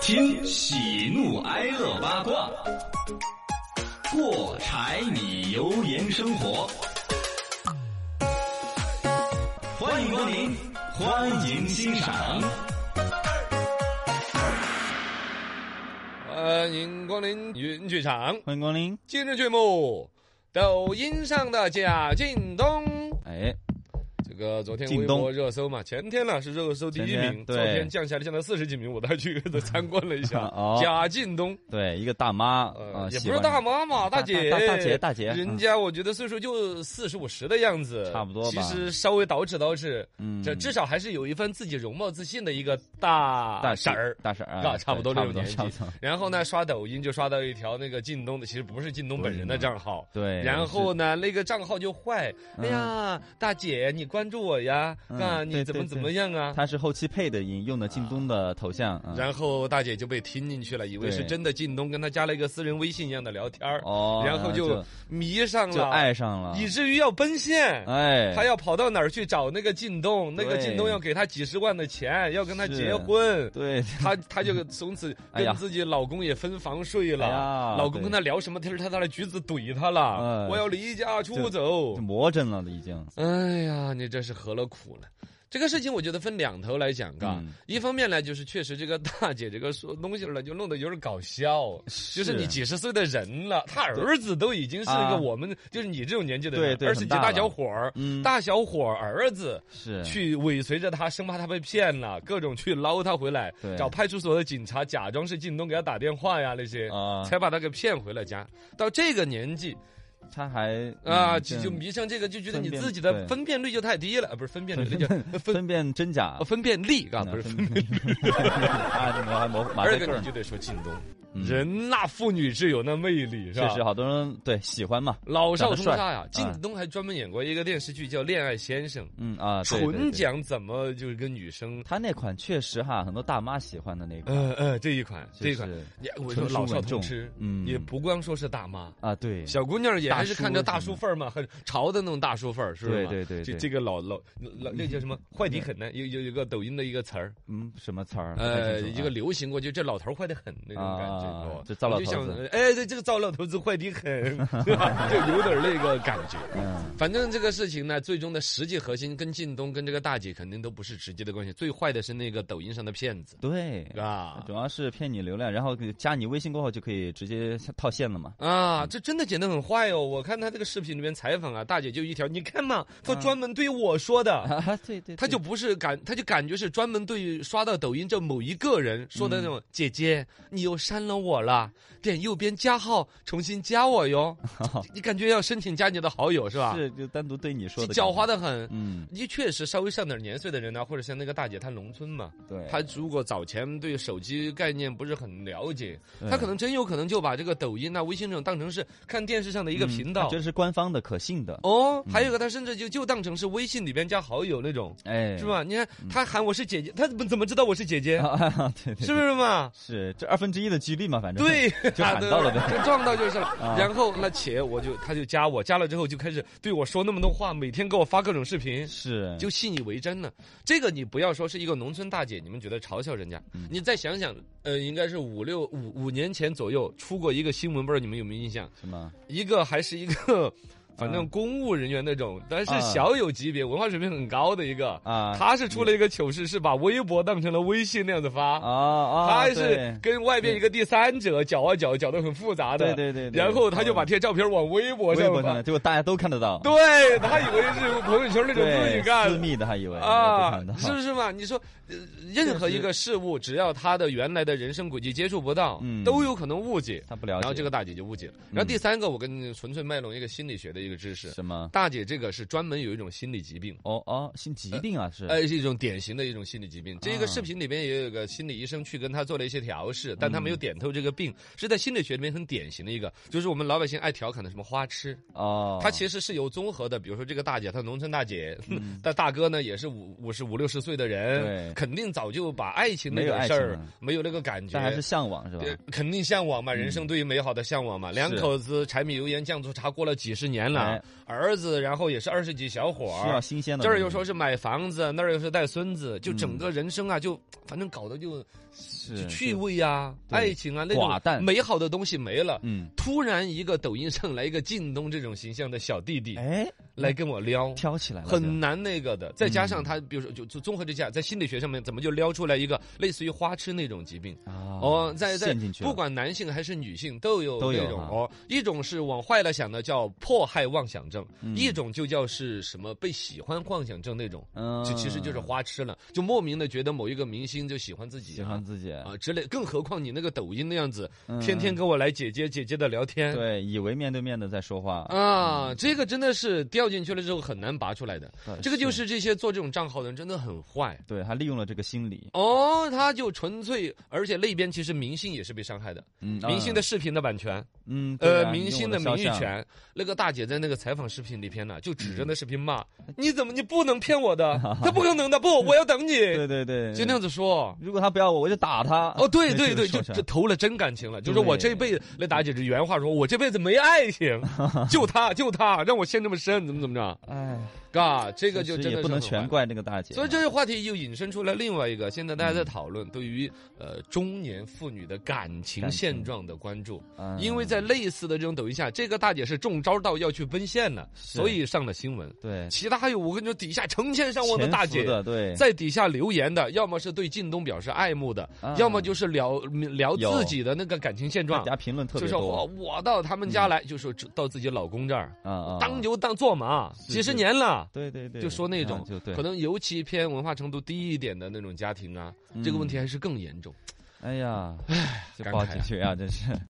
听喜怒哀乐八卦，过柴米油盐生活。欢迎光临，欢迎欣赏。欢迎光临云剧场。欢迎光临。今日剧目，抖音上的贾进东。哎，这个昨天微博热搜嘛，前天呢是热搜第一名，昨天降下来降到四十几名，我 都还去参观了一下 哦。贾进东，对，一个大妈也不是大妈嘛，大姐，大大姐大姐人家我觉得岁数就四十五十的样子，差不多其实稍微捯饬捯饬，嗯这至少还是有一份自己容貌自信的一个大大婶儿。大婶儿啊，差不多对那种年纪差不多。然后呢，刷抖音就刷到一条那个靳东的，其实不是靳东本人的账号。对，然后呢，那个账号就坏，哎呀，大姐，你关注我呀，嗯啊，你怎么怎么样啊？他是后期配的音，用的靳东的头像。嗯然后大姐就被听进去了，以为是真的靳东跟他加了一个私人微信一样的聊天儿哦，然后就就迷上就了，爱上了，以至于要奔现。哎，他要跑到哪儿去找那个靳东？那个靳东要给他几十万的钱，要跟他结婚。对他他就从此跟自己老公也分房睡了，哎老公跟他聊什么天儿，他拿来橘子怼他了，哎我要离家出走就。魔怔了已经。哎呀，你这是何了苦了。这个事情我觉得分两头来讲，嘎、嗯。一方面呢，就是确实这个大姐这个说东西呢，就弄得有点搞笑，就是你几十岁的人了，他儿子都已经是一个啊。我们，就是你这种年纪的人，二十几大小伙儿，嗯。大小伙儿儿子是。去尾随着他，生怕他被骗了，各种去捞他回来，对。找派出所的警察假装是靳东给他打电话呀那些，啊，才把他给骗回了家。到这个年纪他还啊，就就迷上这个，就觉得你自己的分辨率就太低了，啊，不是分辨率，那叫分分辨真假呃。分辨力啊，不是分辨率。啊，这个还模马二个你就得说靳东，嗯人那妇女是有那魅力是吧？确实好多人对喜欢嘛。老少通杀呀！帅靳东还专门演过一个电视剧叫《恋爱先生》，嗯啊，对对对纯讲怎么就是跟女生。他那款确实哈，很多大妈喜欢的那款。呃呃，这一款，这一款是，也我说老少通吃，嗯也不光说是大妈，啊，对，小姑娘也还是看着大叔范儿嘛，很潮的那种大叔范儿，是不是嘛？这对对对这这个老老老那叫什么坏的很呢？有有有个抖音的一个词儿，嗯，什么词儿？呃，一个流行过，就这老头坏的很那种感觉，啊哦这糟老我就想头子哎，这这个糟老头子坏的很，对吧？就有点那个感觉。嗯，反正这个事情呢，最终的实际核心跟靳东跟这个大姐肯定都不是直接的关系，最坏的是那个抖音上的骗子对，啊主要是骗你流量，然后加你微信过后就可以直接套现了嘛。啊，这真的剪得很坏哦！我看他这个视频里面采访啊，大姐就一条，你看嘛，他专门对我说的。啊，对对，他就不是感，他就感觉是专门对刷到抖音这某一个人说的那种。姐姐，你又删了我了，点右边加号，重新加我哟。你感觉要申请加你的好友是吧？是就单独对你说的，狡猾，的很。嗯，你确实稍微上点年岁的人呢，或者像那个大姐，她农村嘛，对，她如果早前对手机概念不是很了解，她可能真有可能就把这个抖音啊、微信这种当成是看电视上的一个频道嗯他觉。得是官方的、可信的，哦，还有一个，她甚至就就当成是微信里边加好友那种，哎，是？吧？你看她喊我是姐姐，她怎么怎么知道我是姐姐？啊，对对，是不是嘛？是这二分之一的几率嘛，反正对，就喊到了呗就 撞到就是了。啊然后那且我就他就加我，加了之后就开始对我说那么多话，每天给我发各种视频。是就信以为真了，这个你不要说是一个农村大姐，你们觉得嘲笑人家，嗯你再想想，呃，应该是五六五五年前左右出过一个新闻，不知道你们有没有印象？什么？一个还是一个，反正嗯公务人员那种，但是啊小有级别，文化水平很高的一个。啊他是出了一个糗事，是把微博当成了微信那样子发。啊啊，他还是跟外边一个第三者搅啊搅，搅得很复杂的。对对对对然后他就把这些照片往微博上发。结果大家都看得到，对他以为是朋友圈那种自己对，干私密的还以为啊是不是嘛？你说，呃任何一个事物，只要他的原来的人生轨迹接触不到，嗯都有可能误解。他不了解，然后这个大姐就误解了。然后第三个，我跟纯粹卖弄一个心理学的一个知识。什么？大姐这个是专门有一种心理疾病。哦哦，心疾病啊，是呃，是一种典型的一种心理疾病。这个啊视频里边也有一个心理医生去跟他做了一些调试，但他没有点透这个病，是在心理学里面很典型的一个，就是我们老百姓爱调侃的什么花痴。哦，它其实是有综合的，比如说这个大姐，她农村大姐，但大哥呢也是五五十五六十岁的人，对肯定早就把爱情那个事儿没有那个感觉，但还是向往是吧？呃肯定向往嘛，人生对于美好的向往嘛。两口子柴米油盐酱醋茶过了几十年年了哎，儿子然后也是二十几小伙需要儿。新鲜的。这儿又说是买房子，那儿又是带孙子，就整个人生啊，就反正搞得就是趣，味呀、对。爱情啊那种美好的东西没了。嗯，突然一个抖音上来一个靳东这种形象的小弟弟哎，来跟我撩，挑起来，很难那个的。再加嗯上他，比如说就就综合之下，在心理学上面怎么就撩出来一个类似于花痴那种疾病？啊，哦，在在不管男性还是女性都有都有哦，一种是往坏了想的叫迫害妄想症，嗯一种就叫是什么被喜欢妄想症那种，嗯，就其实就是花痴了，就莫名的觉得某一个明星就喜欢自己啊，喜欢自己，啊之类，更何况你那个抖音那样子，嗯天天跟我来姐姐姐姐的聊天。对，以为面对面的在说话，啊，这个真的是掉进去了之后很难拔出来的。呃这个就是这些做这种账号的人真的很坏。对他利用了这个心理，哦，他就纯粹，而且那边其实明星也是被伤害的，嗯，明星的啊视频的版权，嗯，对呃，啊明星的名誉权。那个大姐在那个采访视频里边呢，就嗯指着那视频骂：“你怎么你不能骗我的？他不可能的，不，我要等你。”对对对，就那样子说。如果他不要我，我就打他。哦，对对对，就投了真感情了。就是我对这辈子，那大姐是原话说，我这辈子没爱情，就他就他让我陷这么深，怎么怎么着？哎，嘎，这个就真的不能全。怪那个大姐。所以这个话题又引申出来另外一个，现在大家嗯。在讨论对于呃中年妇女的感情现状的关注，嗯。因为在类似的这种抖音下，这个大姐是中招到要去奔现了，所以上了新闻。对。其他还有我跟你说，底下成千上万的大姐对，在底下留言的，要么是对靳东表示爱慕的，啊要么就是聊聊自己的那个感情现状。大。家评论特就是我别多我到他们家来，就说到自己老公这儿，啊啊，当牛当做马，是几十年了。对对对，就说那种可能尤其偏文化程度低一点的那种家庭啊，这个问题还是更严重。哎呀，这感慨啊不好解决啊，真是。